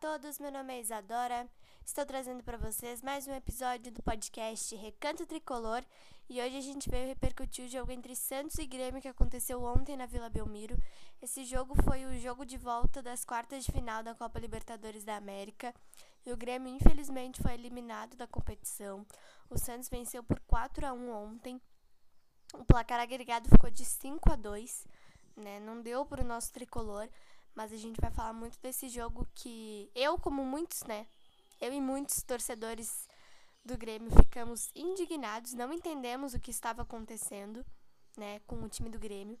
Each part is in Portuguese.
todos, meu nome é Isadora. Estou trazendo para vocês mais um episódio do podcast Recanto Tricolor e hoje a gente veio repercutir o jogo entre Santos e Grêmio que aconteceu ontem na Vila Belmiro. Esse jogo foi o jogo de volta das quartas de final da Copa Libertadores da América e o Grêmio infelizmente foi eliminado da competição. O Santos venceu por 4 a 1 ontem. O placar agregado ficou de 5 a 2, né? Não deu para o nosso tricolor mas a gente vai falar muito desse jogo que eu, como muitos, né? Eu e muitos torcedores do Grêmio ficamos indignados, não entendemos o que estava acontecendo, né, com o time do Grêmio.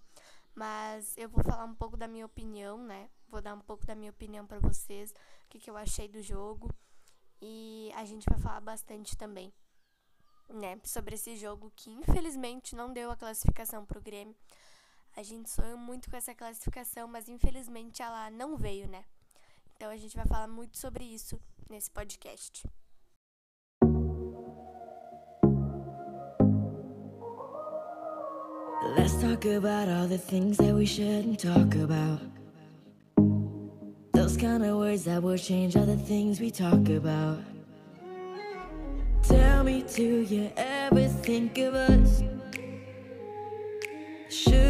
Mas eu vou falar um pouco da minha opinião, né? Vou dar um pouco da minha opinião para vocês, o que, que eu achei do jogo. E a gente vai falar bastante também, né, sobre esse jogo que infelizmente não deu a classificação para o Grêmio. A gente sonhou muito com essa classificação, mas infelizmente ela não veio, né? Então a gente vai falar muito sobre isso nesse podcast. Let's talk about all the things that we shouldn't talk about. Those kind of words that will change all the things we talk about. Tell me, do you ever think of us? Should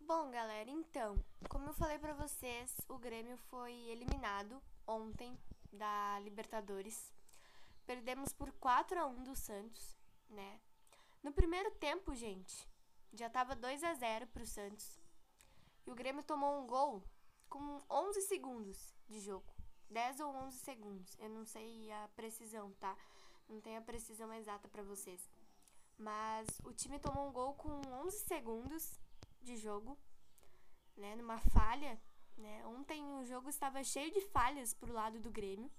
Bom, galera, então, como eu falei para vocês, o Grêmio foi eliminado ontem da Libertadores. Perdemos por 4 a 1 do Santos, né? No primeiro tempo, gente, já tava 2 a 0 pro Santos. E o Grêmio tomou um gol com 11 segundos de jogo. 10 ou 11 segundos. Eu não sei a precisão, tá? Não tenho a precisão exata para vocês. Mas o time tomou um gol com 11 segundos de jogo, né, numa falha, né? Ontem o jogo estava cheio de falhas pro lado do Grêmio.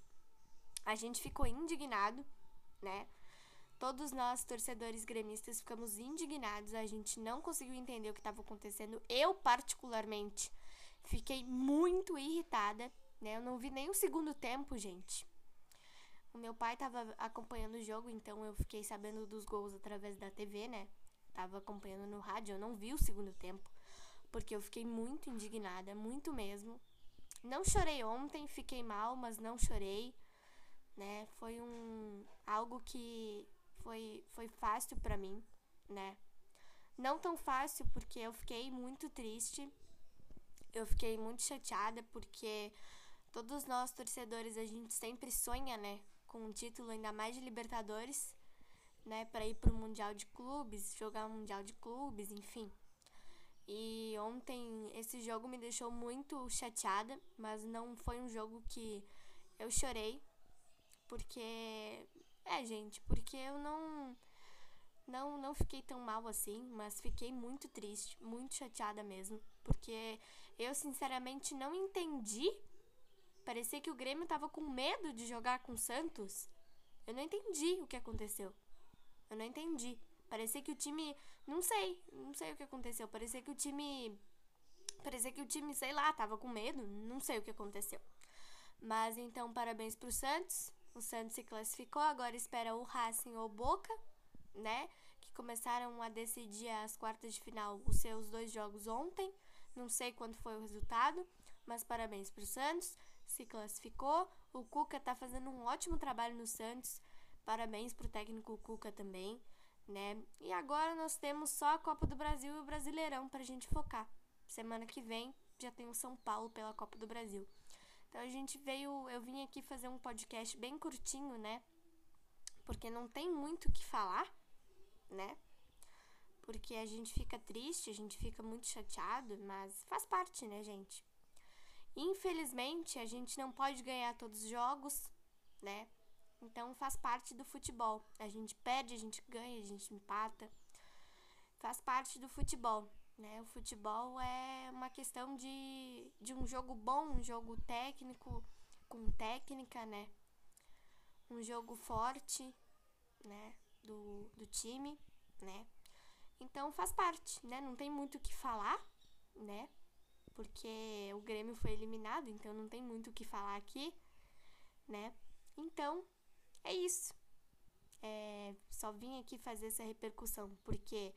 A gente ficou indignado, né? Todos nós, torcedores gremistas, ficamos indignados. A gente não conseguiu entender o que estava acontecendo. Eu, particularmente, fiquei muito irritada. Né? Eu não vi nem o segundo tempo, gente. O meu pai estava acompanhando o jogo, então eu fiquei sabendo dos gols através da TV, né? estava acompanhando no rádio, eu não vi o segundo tempo, porque eu fiquei muito indignada, muito mesmo. Não chorei ontem, fiquei mal, mas não chorei, né? Foi um algo que foi foi fácil para mim, né? Não tão fácil porque eu fiquei muito triste. Eu fiquei muito chateada porque todos nós torcedores a gente sempre sonha, né, com um título ainda mais de Libertadores né, para ir para o Mundial de Clubes, jogar Mundial de Clubes, enfim. E ontem esse jogo me deixou muito chateada, mas não foi um jogo que eu chorei, porque é, gente, porque eu não não não fiquei tão mal assim, mas fiquei muito triste, muito chateada mesmo, porque eu sinceramente não entendi. Parecia que o Grêmio tava com medo de jogar com o Santos. Eu não entendi o que aconteceu. Eu não entendi. Parecia que o time. Não sei. Não sei o que aconteceu. Parecia que o time. Parecia que o time, sei lá, tava com medo. Não sei o que aconteceu. Mas então, parabéns pro Santos. O Santos se classificou. Agora espera o Racing ou Boca, né? Que começaram a decidir as quartas de final os seus dois jogos ontem. Não sei quando foi o resultado. Mas parabéns pro Santos. se classificou. O Cuca tá fazendo um ótimo trabalho no Santos. Parabéns pro técnico Cuca também, né? E agora nós temos só a Copa do Brasil e o Brasileirão pra gente focar. Semana que vem já tem o São Paulo pela Copa do Brasil. Então a gente veio, eu vim aqui fazer um podcast bem curtinho, né? Porque não tem muito o que falar, né? Porque a gente fica triste, a gente fica muito chateado, mas faz parte, né, gente? Infelizmente, a gente não pode ganhar todos os jogos, né? Então faz parte do futebol. A gente perde, a gente ganha, a gente empata. Faz parte do futebol, né? O futebol é uma questão de, de um jogo bom, um jogo técnico, com técnica, né? Um jogo forte, né? Do, do time, né? Então faz parte, né? Não tem muito o que falar, né? Porque o Grêmio foi eliminado, então não tem muito o que falar aqui, né? Então, é isso. É, só vim aqui fazer essa repercussão, porque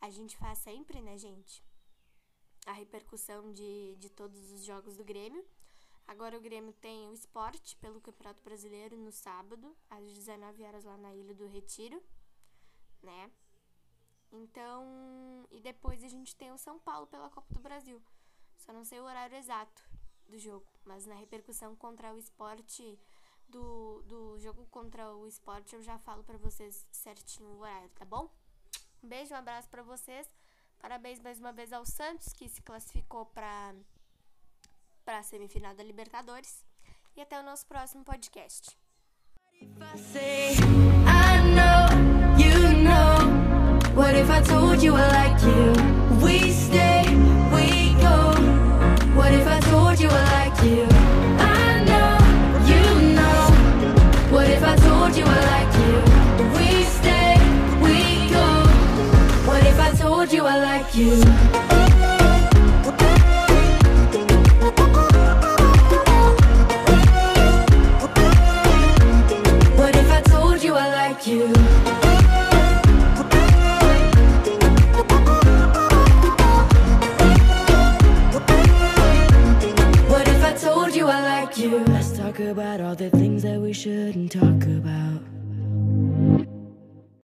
a gente faz sempre, né, gente? A repercussão de, de todos os jogos do Grêmio. Agora o Grêmio tem o esporte pelo Campeonato Brasileiro no sábado, às 19 horas lá na Ilha do Retiro, né? Então, e depois a gente tem o São Paulo pela Copa do Brasil. Só não sei o horário exato do jogo, mas na repercussão contra o esporte do, do jogo contra o esporte eu já falo para vocês certinho o horário, tá bom? Um beijo, um abraço para vocês. Parabéns mais uma vez ao Santos que se classificou para a semifinal da Libertadores e até o nosso próximo podcast. What if I told you I like you? We stay, we go. What if I told you I like you? Told you I like you?